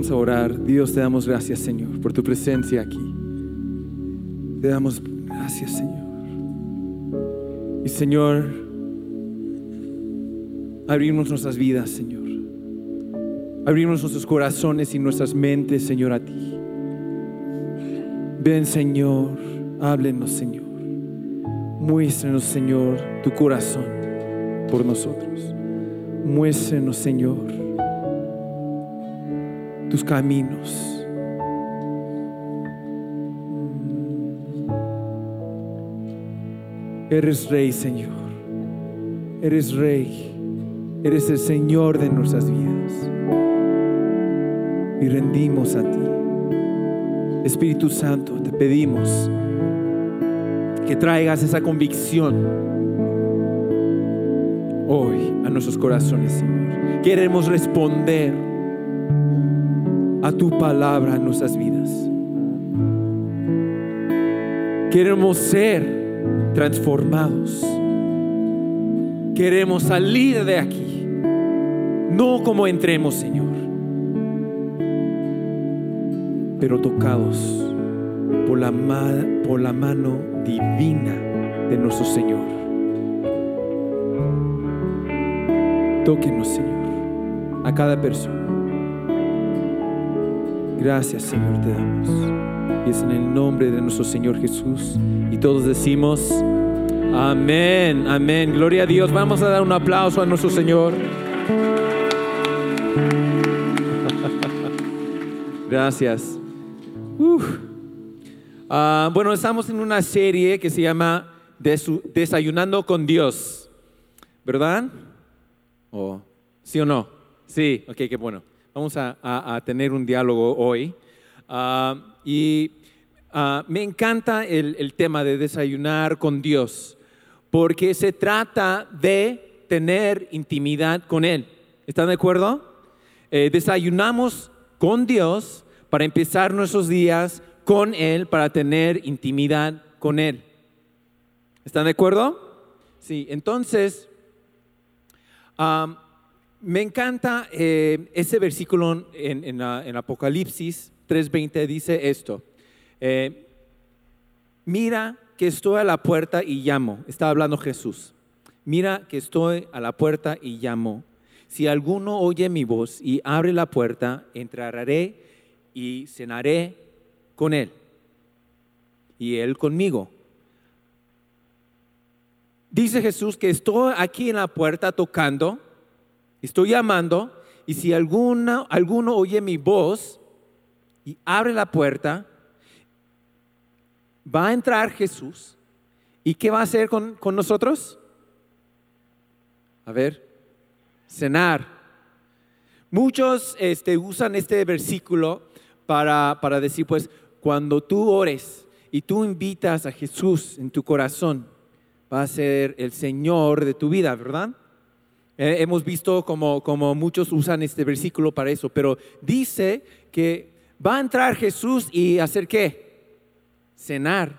vamos a orar. Dios, te damos gracias, Señor, por tu presencia aquí. Te damos gracias, Señor. Y Señor, abrimos nuestras vidas, Señor. Abrimos nuestros corazones y nuestras mentes, Señor, a ti. Ven, Señor, háblenos, Señor. Muéstrenos, Señor, tu corazón por nosotros. Muéstrenos, Señor, tus caminos. Eres rey, Señor. Eres rey. Eres el Señor de nuestras vidas. Y rendimos a ti. Espíritu Santo, te pedimos que traigas esa convicción hoy a nuestros corazones, Señor. Queremos responder a tu palabra en nuestras vidas. Queremos ser transformados. Queremos salir de aquí, no como entremos, Señor, pero tocados por la, mano divina de nuestro Señor. Tóquenos, Señor, a cada persona. Gracias, Señor, te damos. Y es en el nombre de nuestro Señor Jesús. Y todos decimos, amén, amén. Gloria a Dios. Vamos a dar un aplauso a nuestro Señor. Gracias. Uh, bueno, estamos en una serie que se llama Desayunando con Dios, ¿verdad? ¿O, ¿Sí o no? Sí, ok, qué bueno. Vamos a, a, tener un diálogo hoy. Uh, y uh, me encanta el, el, tema de desayunar con Dios, porque se trata de tener intimidad con Él. ¿Están de acuerdo? Eh, desayunamos con Dios para empezar nuestros días con Él, para tener intimidad con Él. ¿Están de acuerdo? Sí, entonces... Um, me encanta eh, ese versículo en, en, en Apocalipsis 3:20 dice esto. Eh, Mira que estoy a la puerta y llamo. Está hablando Jesús. Mira que estoy a la puerta y llamo. Si alguno oye mi voz y abre la puerta, entraré y cenaré con él. Y él conmigo. Dice Jesús que estoy aquí en la puerta tocando Estoy llamando y si alguna, alguno oye mi voz y abre la puerta, va a entrar Jesús. ¿Y qué va a hacer con, con nosotros? A ver, cenar. Muchos este, usan este versículo para, para decir, pues, cuando tú ores y tú invitas a Jesús en tu corazón, va a ser el Señor de tu vida, ¿verdad? Eh, hemos visto como, como muchos usan este versículo para eso, pero dice que va a entrar Jesús y hacer qué? Cenar.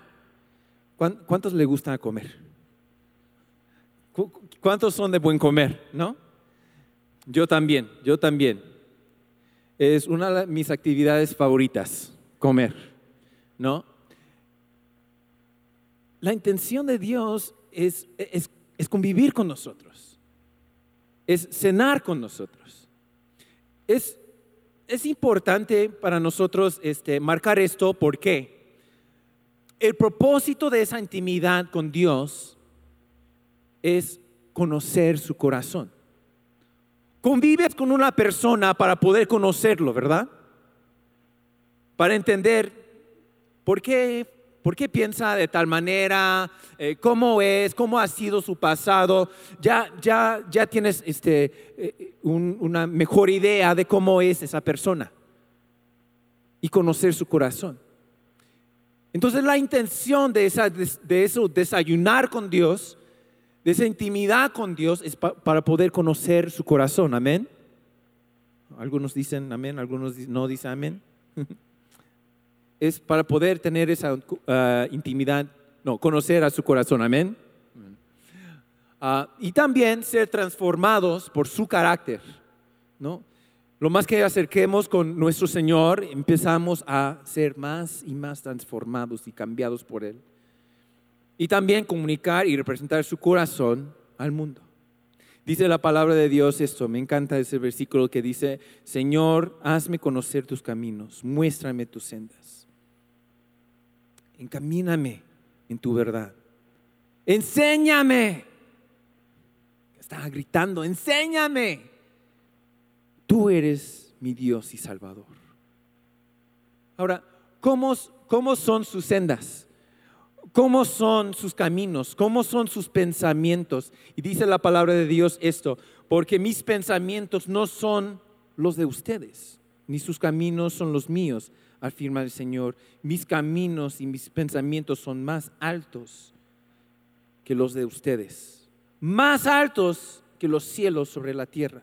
¿Cuántos le gusta comer? ¿Cuántos son de buen comer? ¿No? Yo también, yo también. Es una de mis actividades favoritas, comer, ¿no? La intención de Dios es, es, es convivir con nosotros es cenar con nosotros. Es, es importante para nosotros este, marcar esto porque el propósito de esa intimidad con Dios es conocer su corazón. Convives con una persona para poder conocerlo, ¿verdad? Para entender por qué ¿Por qué piensa de tal manera? Eh, ¿Cómo es? ¿Cómo ha sido su pasado? Ya, ya, ya tienes este, eh, un, una mejor idea de cómo es esa persona. y conocer su corazón. Entonces la intención de, esa, de eso, desayunar con Dios, de esa intimidad con Dios, es para poder conocer su corazón. Amén. Algunos dicen amén, algunos no dicen amén. es para poder tener esa uh, intimidad, no, conocer a su corazón. Amén. Uh, y también ser transformados por su carácter. ¿no? Lo más que acerquemos con nuestro Señor, empezamos a ser más y más transformados y cambiados por Él. Y también comunicar y representar su corazón al mundo. Dice la palabra de Dios esto, me encanta ese versículo que dice, Señor, hazme conocer tus caminos, muéstrame tus sendas. Encamíname en tu verdad. Enséñame. Estaba gritando, enséñame tú eres mi Dios y Salvador. Ahora, ¿cómo, cómo son sus sendas? ¿Cómo son sus caminos? ¿Cómo son sus pensamientos? Y dice la palabra de Dios esto, porque mis pensamientos no son los de ustedes, ni sus caminos son los míos, afirma el Señor. Mis caminos y mis pensamientos son más altos que los de ustedes, más altos que los cielos sobre la tierra.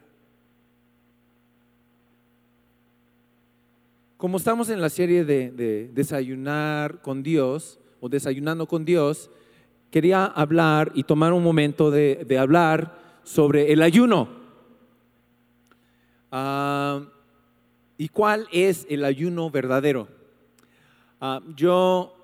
como estamos en la serie de, desayunar con Dios o desayunando con Dios, quería hablar y tomar un momento de, hablar sobre el ayuno. Ah, ¿Y cuál es el ayuno verdadero? Ah, yo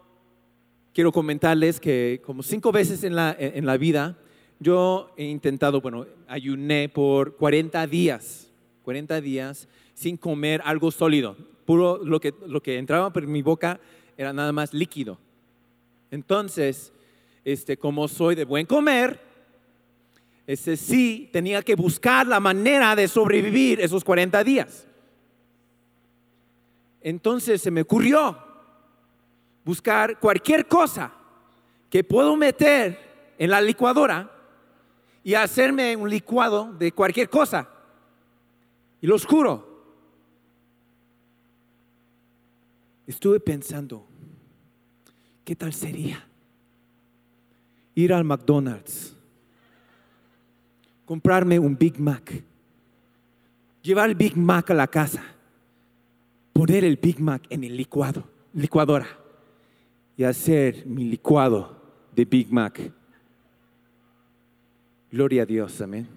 quiero comentarles que como cinco veces en la, en la vida, yo he intentado, bueno, ayuné por 40 días, 40 días sin comer algo sólido puro, lo que, lo que entraba por mi boca era nada más líquido. Entonces, este, como soy de buen comer, ese sí tenía que buscar la manera de sobrevivir esos 40 días. Entonces se me ocurrió buscar cualquier cosa que puedo meter en la licuadora y hacerme un licuado de cualquier cosa. Y lo juro, estuve pensando, ¿qué tal sería ir al McDonald's, comprarme un Big Mac, llevar el Big Mac a la casa, poner el Big Mac en el licuado, licuadora y hacer mi licuado de Big Mac? Gloria a Dios, amén.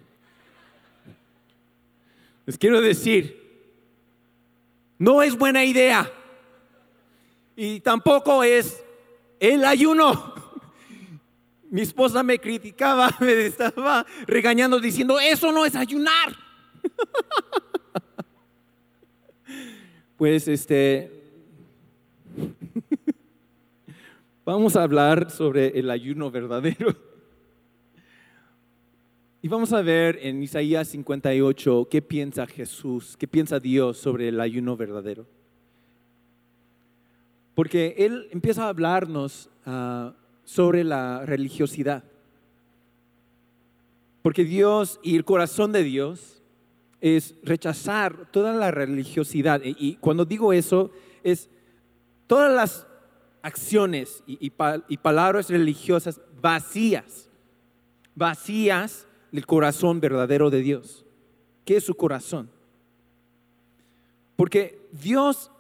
Les quiero decir, no es buena idea y tampoco es el ayuno. Mi esposa me criticaba, me estaba regañando diciendo, eso no es ayunar. Pues este, vamos a hablar sobre el ayuno verdadero. Y vamos a ver en Isaías 58 qué piensa Jesús, qué piensa Dios sobre el ayuno verdadero. Porque él empieza a hablarnos ah, sobre la religiosidad. Porque Dios y el corazón de Dios es rechazar toda la religiosidad. Y, cuando digo eso, es todas las acciones y, palabras religiosas vacías, vacías del corazón verdadero de Dios. ¿Qué es su corazón? Porque Dios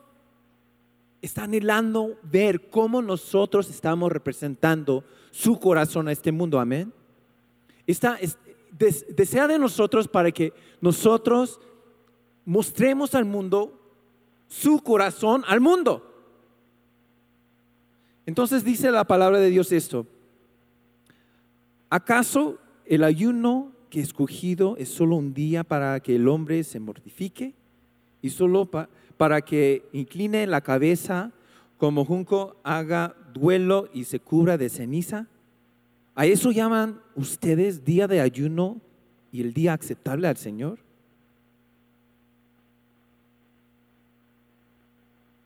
está anhelando ver cómo nosotros estamos representando su corazón a este mundo. Amén. Está, desea de nosotros para que nosotros mostremos al mundo su corazón al mundo. Entonces dice la palabra de Dios esto. ¿Acaso el ayuno que escogido es solo un día para que el hombre se mortifique y solo para que incline la cabeza como junco haga duelo y se cubra de ceniza? ¿A eso llaman ustedes día de ayuno y el día aceptable al Señor?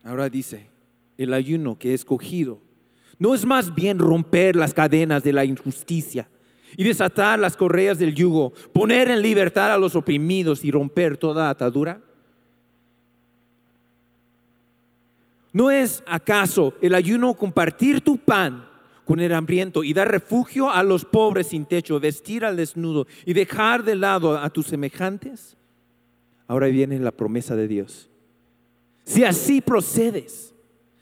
Ahora dice, el ayuno que he escogido no es más bien romper las cadenas de la injusticia y desatar las correas del yugo, poner en libertad a los oprimidos y romper toda atadura. ¿No es acaso el ayuno compartir tu pan con el hambriento y dar refugio a los pobres sin techo, vestir al desnudo y dejar de lado a tus semejantes? Ahora viene la promesa de Dios. Si así procedes,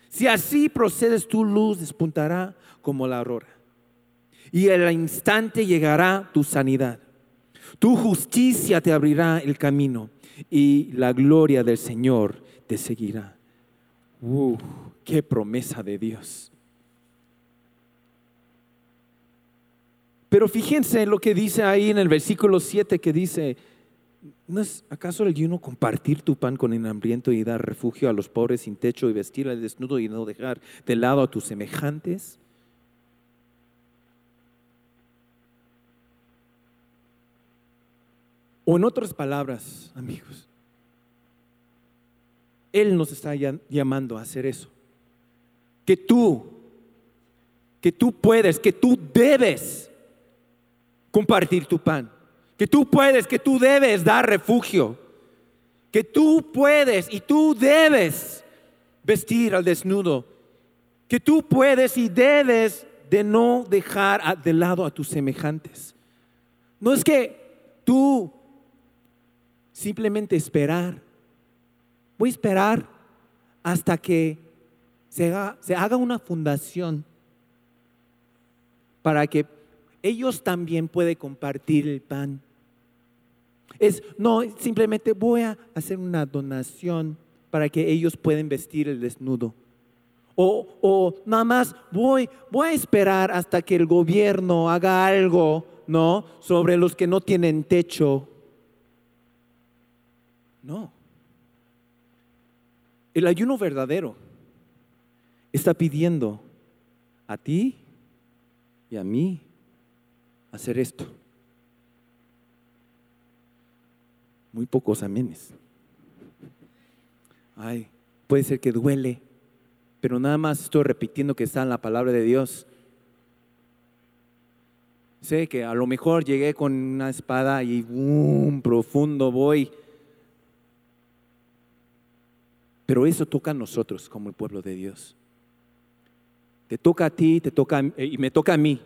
si así procedes, tu luz despuntará como la aurora. Y al instante llegará tu sanidad. Tu justicia te abrirá el camino y la gloria del Señor te seguirá. Uh, qué promesa de Dios. Pero fíjense lo que dice ahí en el versículo 7 que dice, ¿no es acaso el ayuno compartir tu pan con el hambriento y dar refugio a los pobres sin techo y vestir al desnudo y no dejar de lado a tus semejantes? O en otras palabras, amigos, Él nos está llamando a hacer eso. Que tú, que tú puedes, que tú debes compartir tu pan. Que tú puedes, que tú debes dar refugio. Que tú puedes y tú debes vestir al desnudo. Que tú puedes y debes de no dejar de lado a tus semejantes. No es que tú simplemente esperar. Voy a esperar hasta que se haga, una fundación para que ellos también puedan compartir el pan. Es, no, simplemente voy a hacer una donación para que ellos puedan vestir el desnudo. O, o, nada más voy, voy a esperar hasta que el gobierno haga algo, ¿no? Sobre los que no tienen techo. No. El ayuno verdadero está pidiendo a ti y a mí hacer esto. Muy pocos amenes. Ay, puede ser que duele, pero nada más estoy repitiendo que está en la palabra de Dios. Sé que a lo mejor llegué con una espada y un profundo voy Pero eso toca a nosotros como el pueblo de Dios. Te toca a ti, te toca y me toca a mí.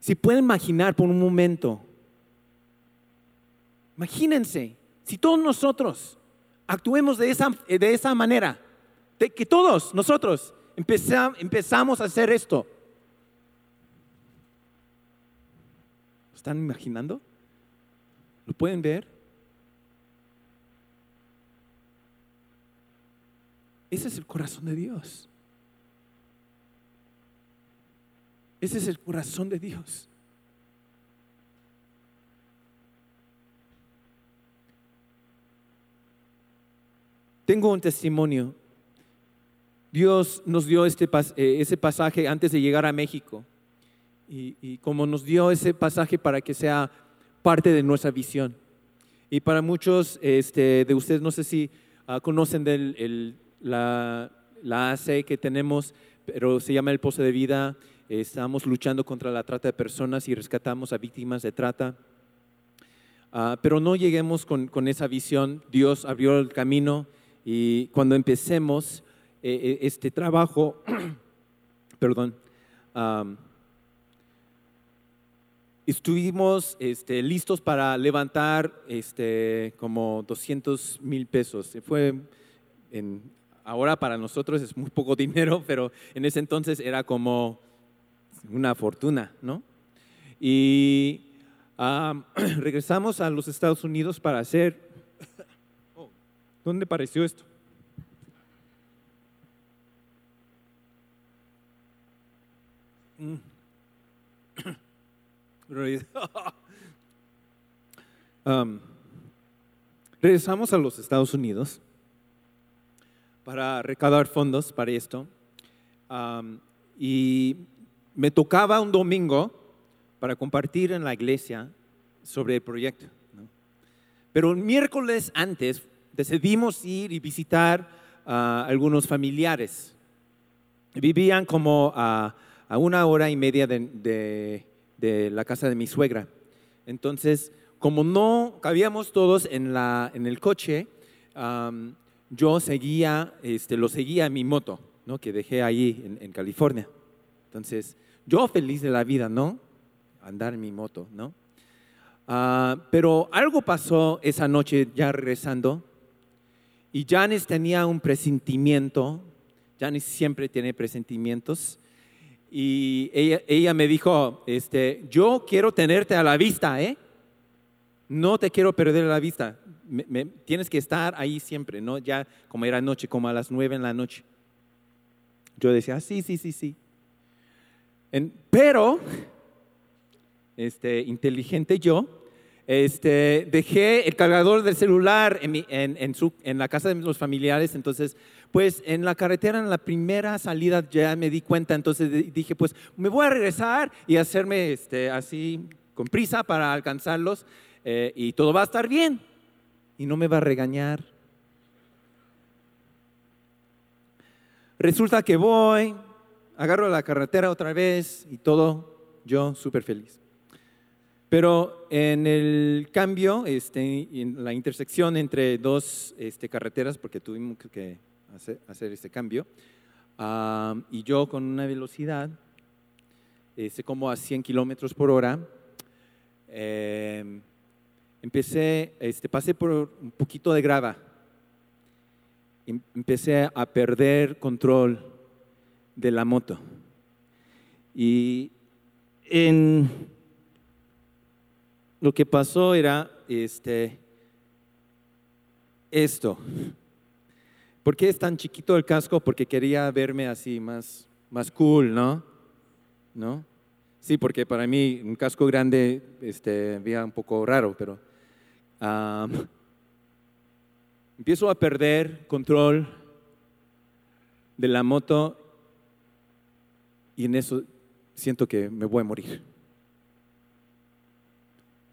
Si pueden imaginar por un momento, imagínense, si todos nosotros actuemos de esa, de esa manera, de que todos nosotros empezamos a hacer esto. ¿Están imaginando? ¿Lo pueden ver? Ese es el corazón de Dios. Ese es el corazón de Dios. Tengo un testimonio. Dios nos dio este, eh, ese pasaje antes de llegar a México. Y, como nos dio ese pasaje para que sea parte de nuestra visión. Y para muchos este, de ustedes, no sé si ah, conocen el la, la AC que tenemos, pero se llama el Pozo de Vida. Estamos luchando contra la trata de personas y rescatamos a víctimas de trata. Ah, pero no lleguemos con, esa visión. Dios abrió el camino y cuando empecemos eh, eh, este trabajo, perdón, estuvimos este, listos para levantar este, como 200 mil pesos. Fue ahora para nosotros es muy poco dinero, pero en ese entonces era como una fortuna, ¿no? Y regresamos a los Estados Unidos para hacer... Oh, ¿Dónde pareció esto? Mm. regresamos a los Estados Unidos para recaudar fondos para esto. y me tocaba un domingo para compartir en la iglesia sobre el proyecto. Pero el miércoles antes decidimos ir y visitar a algunos familiares. Vivían como a, una hora y media de, la casa de mi suegra. Entonces, como no cabíamos todos en, el coche, yo seguía, este, lo seguía en mi moto, ¿no? Que dejé ahí en, en California. Entonces, yo feliz de la vida, ¿no? Andar en mi moto, ¿no? Ah, pero algo pasó esa noche ya regresando y Janis tenía un presentimiento, Janis siempre tiene presentimientos, y ella, me dijo, este, yo quiero tenerte a la vista, ¿eh? No te quiero perder la vista, tienes que estar ahí siempre, ¿no? Ya como era noche, como a las nueve en la noche. Yo decía, ah, sí, sí, sí, pero, este, inteligente yo, este, dejé el cargador del celular en, la casa de los familiares, entonces, pues en la carretera, en la primera salida ya me di cuenta, entonces dije, pues me voy a regresar y hacerme este, así con prisa para alcanzarlos eh, y todo va a estar bien. Y no me va a regañar. Resulta que voy, agarro la carretera otra vez y todo, yo súper feliz. Pero en el cambio, este, en la intersección entre dos este, carreteras, porque tuvimos que hacer, este cambio, y yo con una velocidad, este, como a 100 kilómetros por hora, em, empecé, este, pasé por un poquito de grava, em, empecé a perder control de la moto. Y en lo que pasó era este, esto. ¿Por qué es tan chiquito el casco? Porque quería verme así más, más cool, ¿no? ¿No? Sí, porque para mí un casco grande este, veía un poco raro, pero empiezo a perder control de la moto y en eso siento que me voy a morir.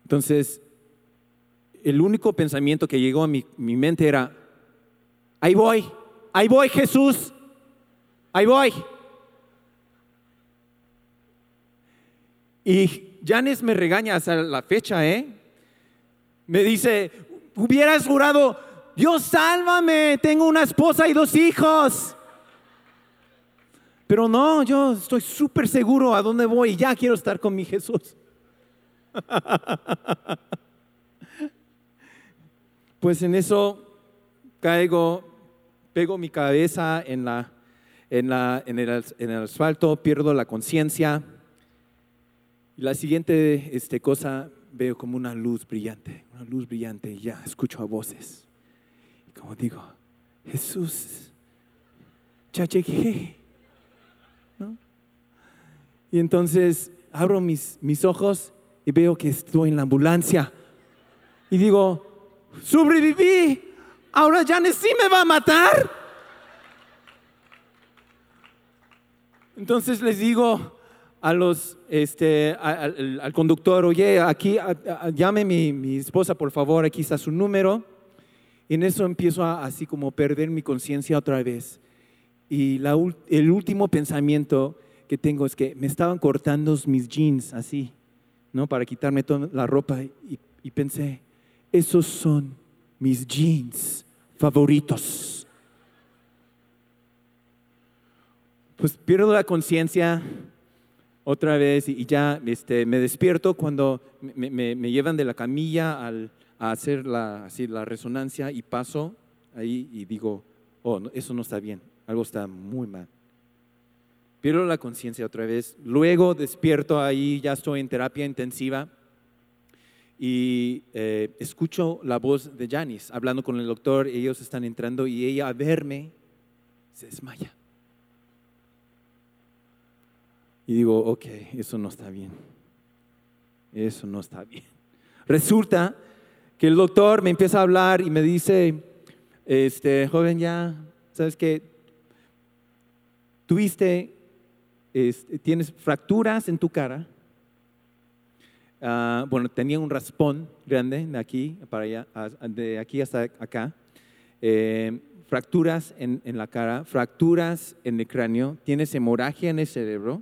Entonces, el único pensamiento que llegó a mi, mente era, ahí voy, ahí voy Jesús, ahí voy. Y Janes me regaña hasta la fecha, ¿eh? Me dice, hubieras jurado, Dios sálvame, tengo una esposa y dos hijos. Pero no, yo estoy súper seguro a dónde voy ya quiero estar con mi Jesús. Pues en eso caigo, pego mi cabeza en, la, en, la, en, el, en el asfalto, pierdo la conciencia. Y la siguiente este, cosa veo como una luz brillante, una luz brillante y ya escucho a voces. Y como digo, Jesús, ya. Y entonces abro mis, mis ojos y veo que estoy en la ambulancia. Y digo, sobreviví, ahora ya sí me va a matar. Entonces les digo a los, este, al, conductor, oye, aquí, llame mi, mi esposa, por favor, aquí está su número. Y en eso empiezo a, así como perder mi conciencia otra vez. Y la, el último pensamiento que tengo es que me estaban cortando mis jeans así. ¿no? Para quitarme toda la ropa y, pensé, esos son mis jeans favoritos. Pues pierdo la conciencia otra vez y, ya este, me despierto cuando me, llevan de la camilla al, a hacer la, así, la resonancia y paso ahí y digo, oh, eso no está bien, algo está muy mal pierdo la conciencia otra vez. Luego despierto ahí, ya estoy en terapia intensiva y eh, escucho la voz de Janice hablando con el doctor. Ellos están entrando y ella a verme se desmaya. Y digo, ok, eso no está bien. Eso no está bien. Resulta que el doctor me empieza a hablar y me dice, este joven ya, ¿sabes qué? Tuviste tienes fracturas en tu cara. Ah, bueno, tenía un raspón grande de aquí para allá, de aquí hasta acá. Eh, fracturas en, la cara, fracturas en el cráneo, tienes hemorragia en el cerebro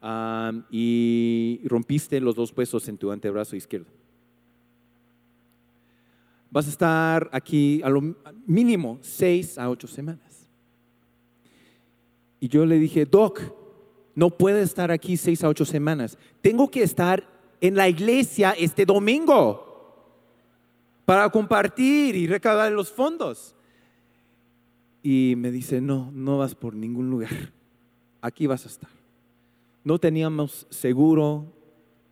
ah, y rompiste los dos huesos en tu antebrazo izquierdo. vas a estar aquí a lo mínimo seis a ocho semanas. Y yo le dije, Doc, no puede estar aquí seis a ocho semanas. Tengo que estar en la iglesia este domingo para compartir y recaudar los fondos. Y me dice, no, no vas por ningún lugar. Aquí vas a estar. No teníamos seguro.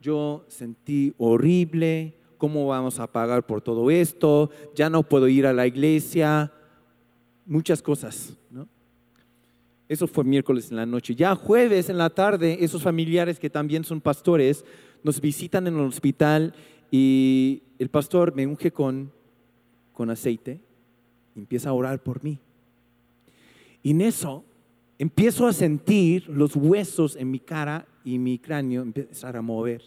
Yo sentí horrible. ¿Cómo vamos a pagar por todo esto? Ya no puedo ir a la iglesia. Muchas cosas. Eso fue miércoles en la noche. Ya jueves en la tarde, esos familiares que también son pastores nos visitan en el hospital y el pastor me unge con, con aceite y empieza a orar por mí. Y en eso empiezo a sentir los huesos en mi cara y mi cráneo empezar a mover.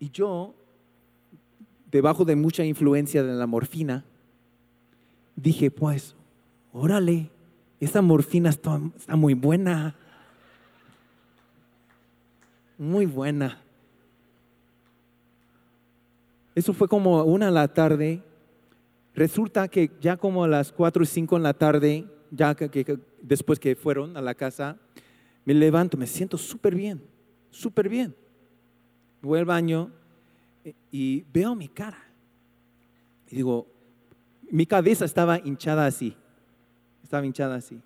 Y yo, debajo de mucha influencia de la morfina, dije, pues, órale, esa morfina está, muy buena. Muy buena. Eso fue como una la tarde. Resulta que ya como a las cuatro y cinco en la tarde, ya que, después que fueron a la casa, me levanto, me siento súper bien, súper bien. Voy al baño eh, y veo mi cara. Y digo, mi cabeza estaba hinchada así, estaba hinchada así.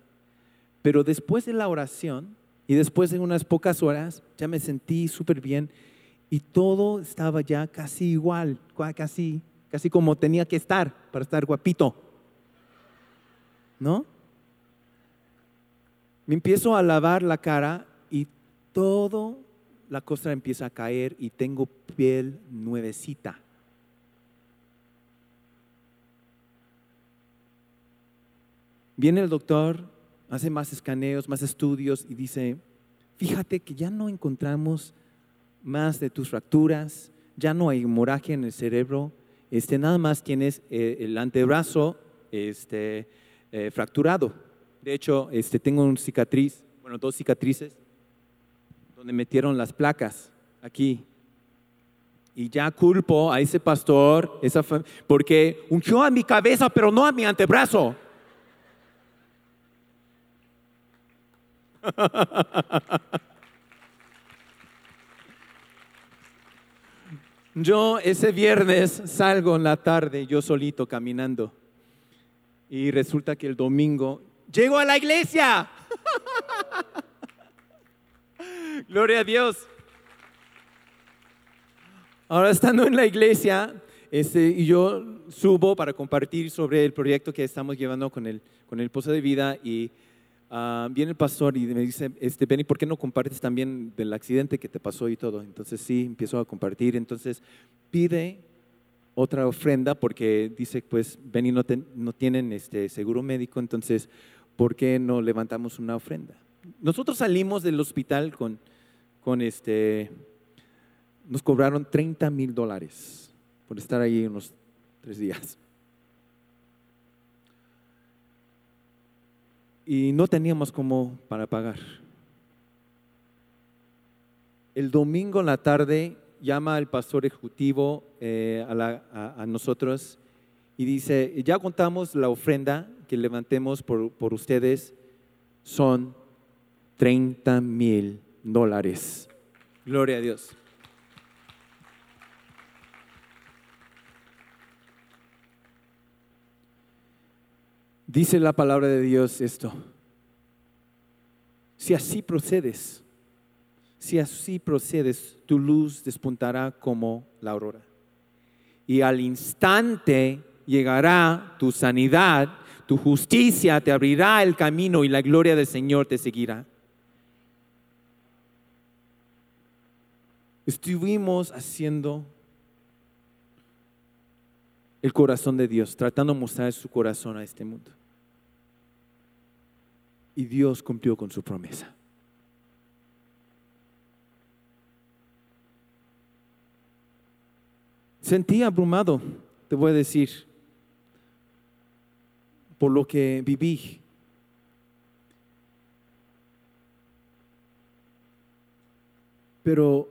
Pero después de la oración y después de unas pocas horas, ya me sentí súper bien y todo estaba ya casi igual, casi, casi como tenía que estar para estar guapito. ¿No? Me empiezo a lavar la cara y todo la costra empieza a caer y tengo piel nuevecita. Viene el doctor, hace más escaneos, más estudios y dice, fíjate que ya no encontramos más de tus fracturas, ya no hay hemorragia en el cerebro, este, nada más tienes eh, el antebrazo este, eh, fracturado. De hecho, este, tengo una cicatriz, bueno, dos cicatrices, donde metieron las placas aquí. Y ya culpo a ese pastor, esa porque ungió a mi cabeza, pero no a mi antebrazo. Yo ese viernes salgo en la tarde, yo solito caminando. Y resulta que el domingo llego a la iglesia. Gloria a Dios. Ahora estando en la iglesia, este, yo subo para compartir sobre el proyecto que estamos llevando con el, con el Pozo de Vida y Ah, viene el pastor y me dice, este, Benny, ¿por qué no compartes también del accidente que te pasó y todo? Entonces sí, empiezo a compartir. Entonces pide otra ofrenda porque dice, pues Benny no, no tienen este, seguro médico, entonces, ¿por qué no levantamos una ofrenda? Nosotros salimos del hospital con, con este, nos cobraron 30 mil dólares por estar ahí unos tres días. Y no teníamos como para pagar. El domingo en la tarde llama el pastor ejecutivo eh, a, nosotros y dice, ya contamos la ofrenda que levantemos por, por ustedes, son 30 mil dólares. Gloria a Dios. Dice la palabra de Dios esto. Si así procedes, si así procedes, tu luz despuntará como la aurora. Y al instante llegará tu sanidad, tu justicia te abrirá el camino y la gloria del Señor te seguirá. Estuvimos haciendo el corazón de Dios, tratando de mostrar su corazón a este mundo y Dios cumplió con su promesa. Sentí abrumado, te voy a decir, por lo que viví. Pero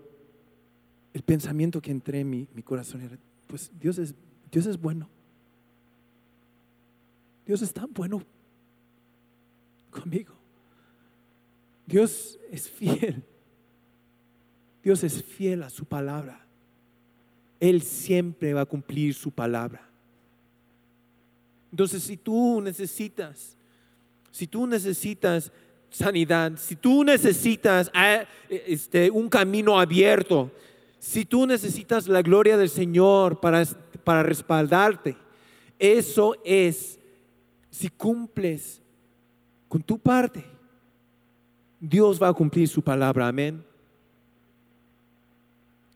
el pensamiento que entré en mi, mi corazón era, pues Dios es, Dios es bueno. Dios es tan bueno conmigo. Dios es fiel. Dios es fiel a su palabra. Él siempre va a cumplir su palabra. Entonces, si tú necesitas, si tú necesitas sanidad, si tú necesitas ah, este, un camino abierto, si tú necesitas la gloria del Señor para, para respaldarte, eso es si cumples con tu parte. Dios va a cumplir su palabra, amén.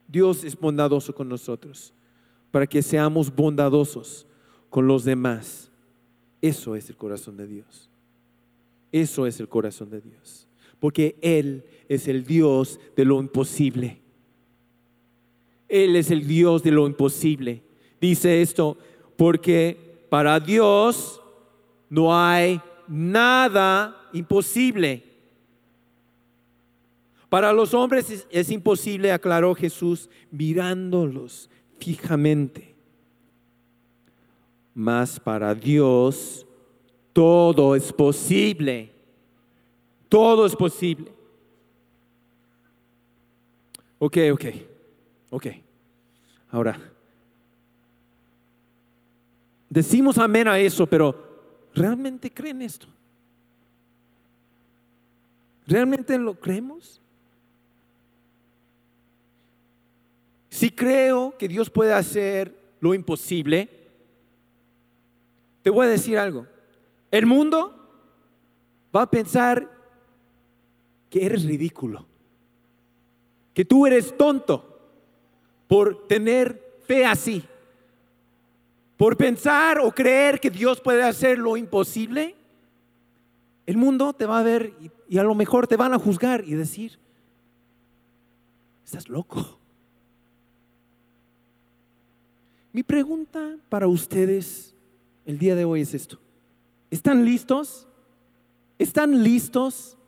Dios es bondadoso con nosotros para que seamos bondadosos con los demás. Eso es el corazón de Dios. Eso es el corazón de Dios. Porque Él es el Dios de lo imposible. Él es el Dios de lo imposible. Dice esto, porque para Dios no hay nada imposible. Para los hombres es, imposible, aclaró Jesús, mirándolos fijamente. Mas para Dios todo es posible. Todo es posible. Ok, ok, ok. Ahora, decimos amén a eso, pero ¿realmente creen esto? ¿Realmente lo creemos? Si creo que Dios puede hacer lo imposible, te voy a decir algo. El mundo va a pensar que eres ridículo, que tú eres tonto por tener fe así, por pensar o creer que Dios puede hacer lo imposible. El mundo te va a ver y, a lo mejor te van a juzgar y decir, estás loco. Mi pregunta para ustedes el día de hoy es esto. ¿Están listos? ¿Están listos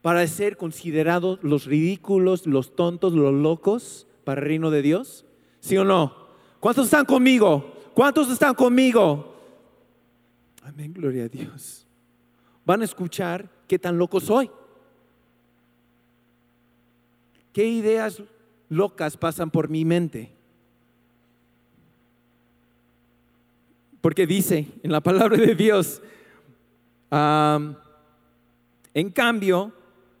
para ser considerados los ridículos, los tontos, los locos para el reino de Dios? ¿Sí o no? ¿Cuántos están conmigo? ¿Cuántos están conmigo? Amén, gloria a Dios. Van a escuchar qué tan loco soy. ¿Qué ideas locas pasan por mi mente? Porque dice en la palabra de Dios, en cambio,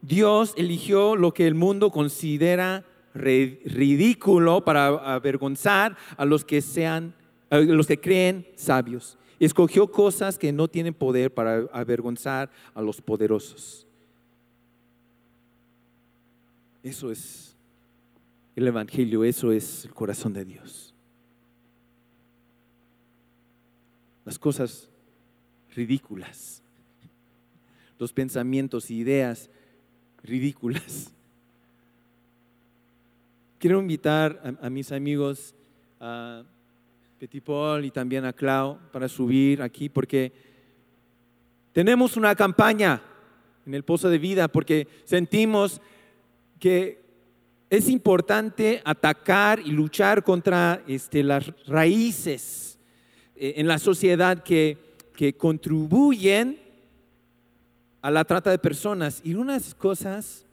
Dios eligió lo que el mundo considera ridículo para avergonzar a los que sean, los que creen sabios. Escogió cosas que no tienen poder para avergonzar a los poderosos. Eso es el Evangelio, eso es el corazón de Dios. las cosas ridículas, los pensamientos, ideas ridículas. Quiero invitar a, mis amigos, a Petit Paul y también a Clau, para subir aquí, porque tenemos una campaña en el Pozo de Vida, porque sentimos que es importante atacar y luchar contra este, las raíces eh, en la sociedad que, contribuyen a la trata de personas. Y unas cosas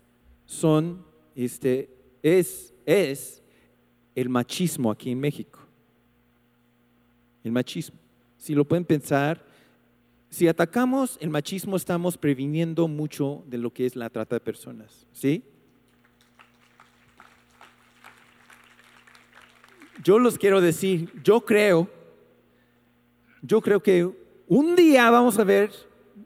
son, este, es, es el machismo aquí en México. El machismo. Si lo pueden pensar, si atacamos el machismo estamos previniendo mucho de lo que es la trata de personas. ¿Sí? Yo los quiero decir, yo creo yo creo que un día vamos a ver,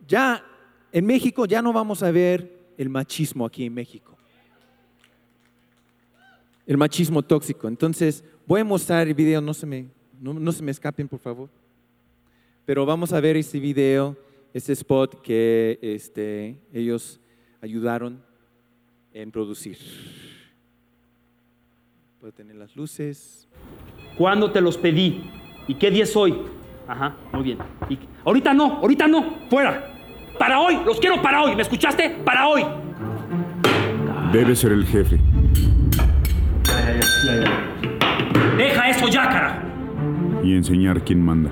ya en México ya no vamos a ver el machismo aquí en México. El machismo tóxico. Entonces, voy a mostrar el video, no se me, no, se me escapen, por favor. Pero vamos a ver este video, este spot que este, ellos ayudaron en producir. Puedo tener las luces. ¿Cuándo te los pedí? ¿Y qué día es hoy? Ajá, muy bien. ahorita no, ahorita no, fuera. Para hoy, los quiero para hoy, ¿me escuchaste? Para hoy. Debe ser el jefe. Deja eso ya, cara. Y enseñar quién manda.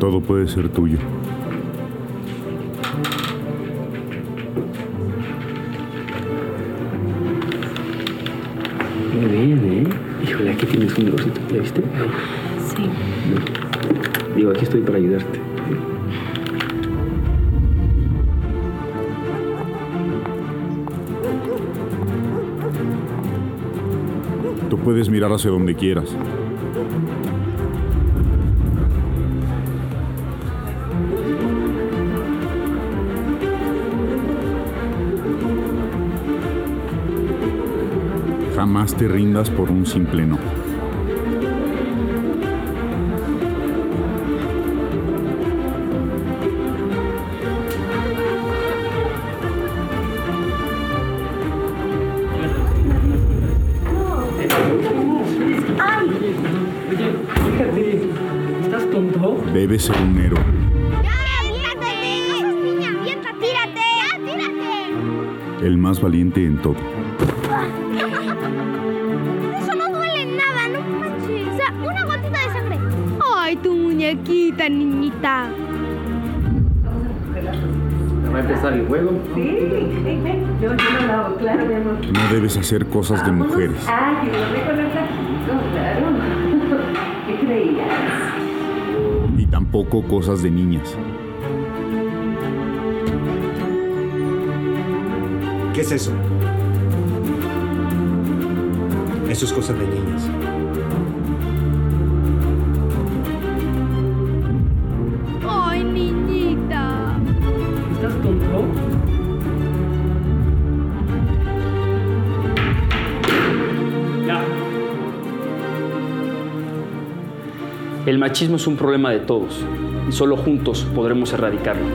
Todo puede ser tuyo. Donde quieras. Jamás te rindas por un simple no. ¡Ya, tírate! El más valiente en todo. Eso no duele nada, no manches. O sea, una gotita de sangre. ¡Ay, tu muñequita, niñita! Va a empezar el juego. Yo, yo no lo hago, claro, mi amor. No debes hacer cosas de mujeres. Que lo Y tampoco cosas de niñas. ¿Qué es eso? Eso es cosa de niñas. El machismo es un problema de todos y solo juntos podremos erradicarlo.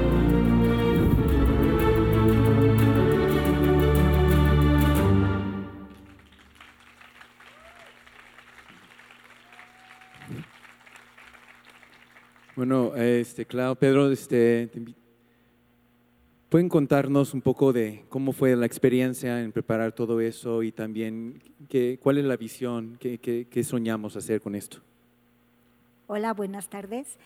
Bueno, este, claro, Pedro, este, ¿pueden contarnos un poco de cómo fue la experiencia en preparar todo eso y también qué, cuál es la visión, qué- qué soñamos hacer con esto? Hola, buenas tardes.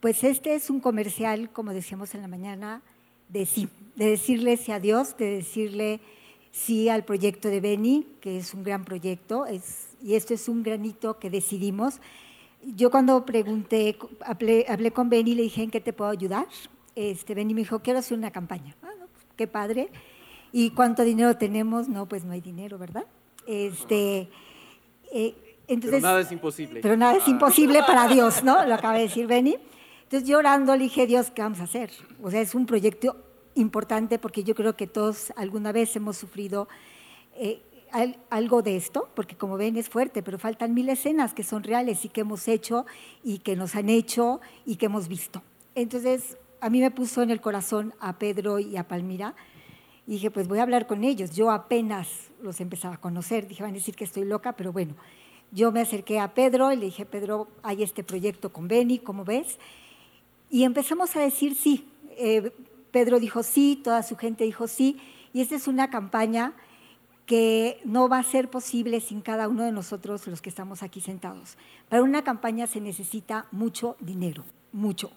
Pues este es un comercial, como decíamos en la mañana, de sí, de decirle sí a Dios, de decirle sí al proyecto de Beni, que es un gran proyecto, es, y esto es un granito que decidimos. Yo cuando pregunté, hablé, hablé con Beni, le dije, ¿en qué te puedo ayudar? Este, Beni me dijo, quiero hacer una campaña. Ah, no, pues, qué padre. ¿Y cuánto dinero tenemos? No, pues no hay dinero, ¿verdad? Este, eh, entonces, nada es imposible. Pero nada es imposible para Dios, ¿no? Lo acaba de decir Benny. Entonces llorando le dije, Dios, ¿qué vamos a hacer? O sea, es un proyecto importante porque yo creo que todos alguna vez hemos sufrido eh, al- algo de esto, porque como ven es fuerte, pero faltan mil escenas que son reales y que hemos hecho y que nos han hecho y que hemos visto. Entonces, a mí me puso en el corazón a Pedro y a Palmira y dije, pues voy a hablar con ellos. Yo apenas los empezaba a conocer, dije, van a decir que estoy loca, pero bueno, yo me acerqué a Pedro y le dije, Pedro, hay este proyecto con Beni, ¿cómo ves? Y empezamos a decir sí. Eh, Pedro dijo sí, toda su gente dijo sí, y esta es una campaña que no va a ser posible sin cada uno de nosotros los que estamos aquí sentados. Para una campaña se necesita mucho dinero, mucho,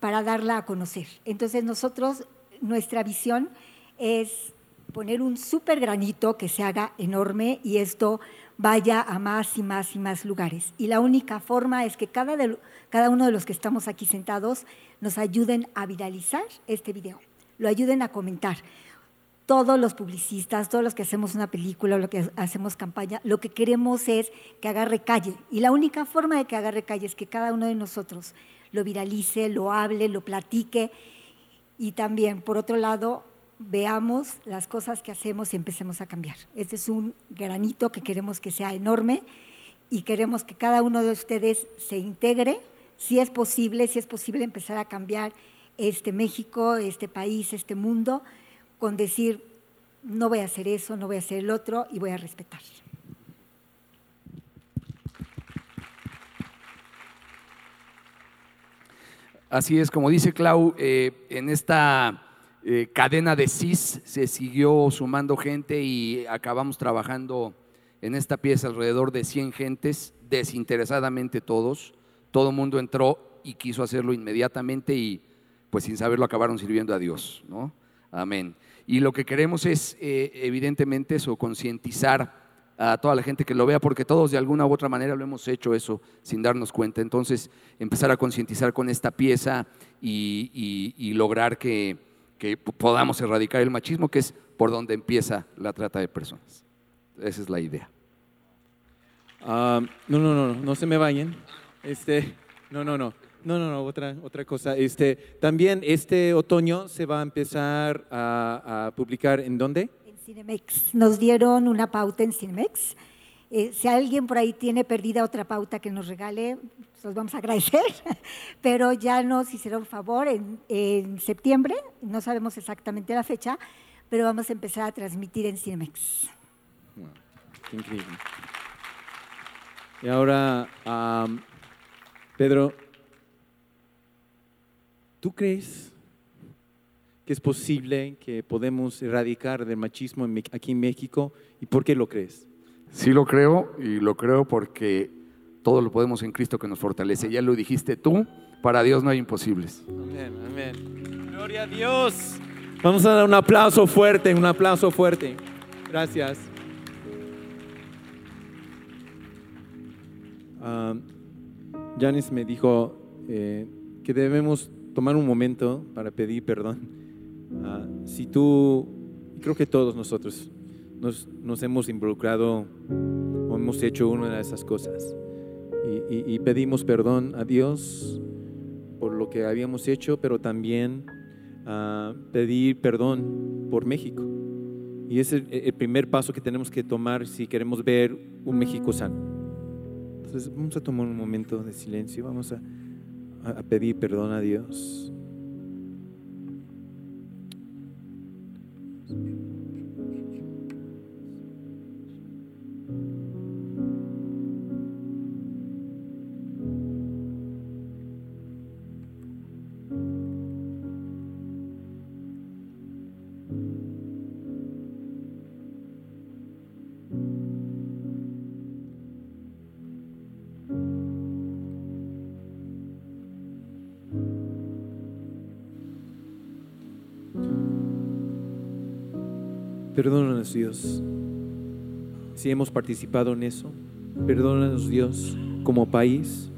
para darla a conocer. Entonces nosotros, nuestra visión es poner un súper granito que se haga enorme y esto vaya a más y más y más lugares. Y la única forma es que cada, de- cada uno de los que estamos aquí sentados nos ayuden a viralizar este video, lo ayuden a comentar. Todos los publicistas, todos los que hacemos una película, lo que hacemos campaña, lo que queremos es que agarre calle. Y la única forma de que agarre calle es que cada uno de nosotros lo viralice, lo hable, lo platique y también, por otro lado, veamos las cosas que hacemos y empecemos a cambiar. Este es un granito que queremos que sea enorme y queremos que cada uno de ustedes se integre, si es posible, si es posible empezar a cambiar este México, este país, este mundo, con decir, no voy a hacer eso, no voy a hacer el otro y voy a respetar. Así es, como dice Clau, eh, en esta eh, cadena de CIS se siguió sumando gente y acabamos trabajando en esta pieza alrededor de 100 gentes, desinteresadamente todos. Todo mundo entró y quiso hacerlo inmediatamente y pues sin saberlo acabaron sirviendo a Dios, ¿no? Amén. Y lo que queremos es, eh, evidentemente, eso, concientizar a toda la gente que lo vea, porque todos de alguna u otra manera lo hemos hecho eso sin darnos cuenta. Entonces, empezar a concientizar con esta pieza y lograr que, que podamos erradicar el machismo, que es por donde empieza la trata de personas. Esa es la idea. Ah, no, no, no, no, no se me vayan. Este, no, no, no. No, no, no, otra, otra cosa. Este, también este otoño se va a empezar a, a publicar en dónde? En Cinemex nos dieron una pauta en Cinemex. Eh, si alguien por ahí tiene perdida otra pauta que nos regale, los vamos a agradecer. Pero ya nos hicieron favor en, en septiembre, no sabemos exactamente la fecha, pero vamos a empezar a transmitir en Cinemex. Qué increíble. Y ahora, Pedro, ¿tú crees que es posible que podemos erradicar el machismo aquí en México? ¿Y por qué lo crees? Sí lo creo y lo creo porque todo lo podemos en Cristo que nos fortalece. Ya lo dijiste tú, para Dios no hay imposibles. Amén, amén. Gloria a Dios. Vamos a dar un aplauso fuerte, un aplauso fuerte. Gracias. Janice me dijo eh, que debemos tomar un momento para pedir perdón. Ah, si tú, creo que todos nosotros nos, nos hemos involucrado o hemos hecho una de esas cosas y, pedimos perdón a Dios por lo que habíamos hecho, pero también ah, pedir perdón por México. Y ese es el, primer paso que tenemos que tomar si queremos ver un México sano. Entonces vamos a tomar un momento de silencio, vamos a- a pedir perdón a Dios. Perdónanos Dios si hemos participado en eso. Perdónanos Dios como país.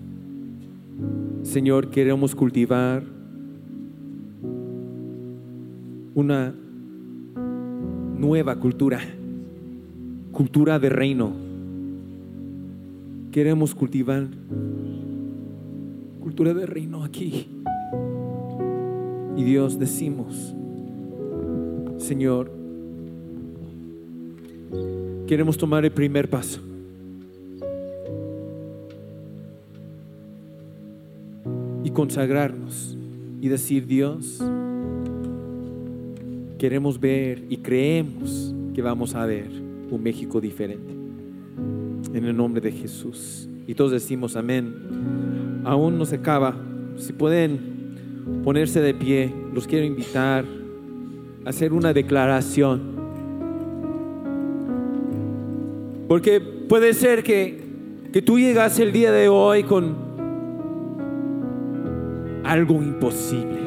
Señor, queremos cultivar una nueva cultura, cultura de reino. Queremos cultivar cultura de reino aquí. Y Dios decimos, Señor, queremos tomar el primer paso. Y consagrarnos y decir, Dios, queremos ver y creemos que vamos a ver un México diferente. En el nombre de Jesús. Y todos decimos amén. Aún no se acaba. Si pueden ponerse de pie, los quiero invitar a hacer una declaración. Porque puede ser que, que tú llegas el día de hoy con algo imposible.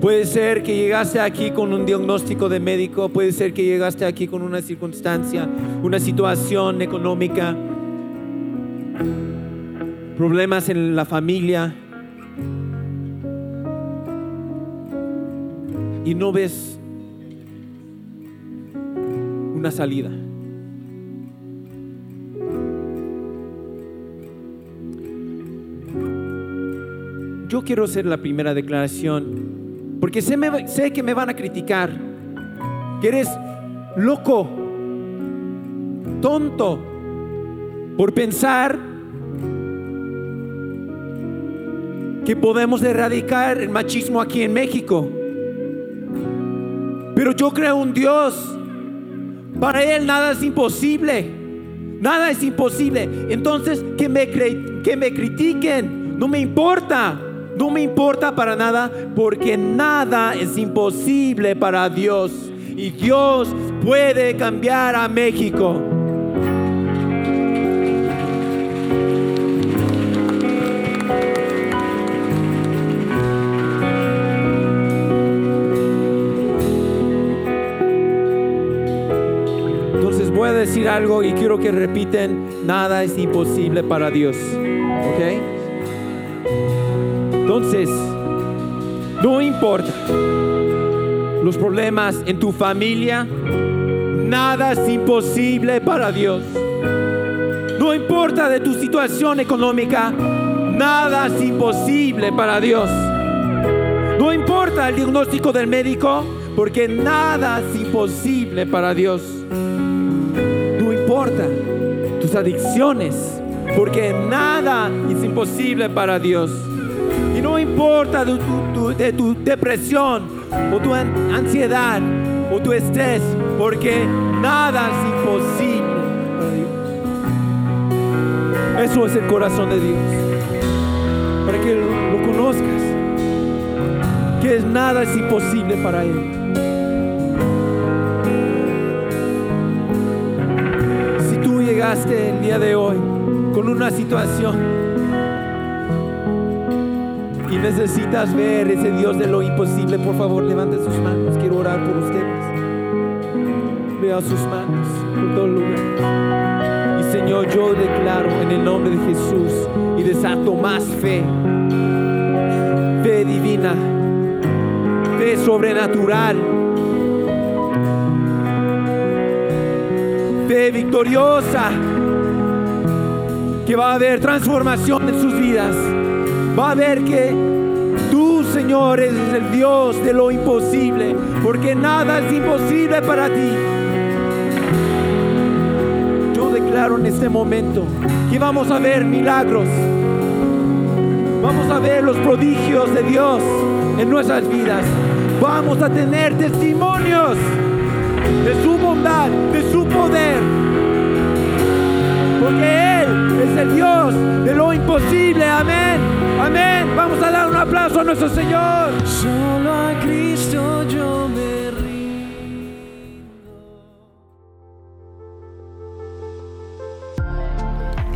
Puede ser que llegaste aquí con un diagnóstico de médico, puede ser que llegaste aquí con una circunstancia, una situación económica, problemas en la familia y no ves salida. Yo quiero hacer la primera declaración porque sé, sé que me van a criticar, que eres loco, tonto, por pensar que podemos erradicar el machismo aquí en México. Pero yo creo un Dios. Para Él nada es imposible. Nada es imposible. Entonces, que me, que me critiquen. No me importa. No me importa para nada porque nada es imposible para Dios. Y Dios puede cambiar a México. Voy a decir algo y quiero que repiten, nada es imposible para Dios. ¿Ok? Entonces, no importa los problemas en tu familia, nada es imposible para Dios. No importa de tu situación económica, nada es imposible para Dios. No importa el diagnóstico del médico, porque nada es imposible para Dios. Importa tus adicciones, porque nada es imposible para Dios. Y no importa de tu, de tu depresión o tu ansiedad o tu estrés, porque nada es imposible para Dios. Eso es el corazón de Dios. Para que lo, lo conozcas. Que nada es imposible para Él. El día de hoy con una situación y necesitas ver ese Dios de lo imposible, por favor, levante sus manos. Quiero orar por ustedes. Vea sus manos por todo lugar. Y Señor, yo declaro en el nombre de Jesús y desato más fe. Fe divina. Fe sobrenatural. Victoriosa. Que va a haber transformación en sus vidas va a ver que tú, Señor, eres el Dios de lo imposible, porque nada es imposible para ti. Yo declaro en este momento que vamos a ver milagros, vamos a ver los prodigios de Dios en nuestras vidas, vamos a tener testimonios de su bondad, de su poder, porque Él es el Dios de lo imposible, amén. Amén. Vamos a dar un aplauso a nuestro Señor. Solo a Cristo yo me rindo.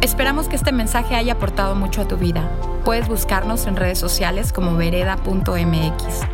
Esperamos que este mensaje haya aportado mucho a tu vida. Puedes buscarnos en redes sociales como vereda.mx.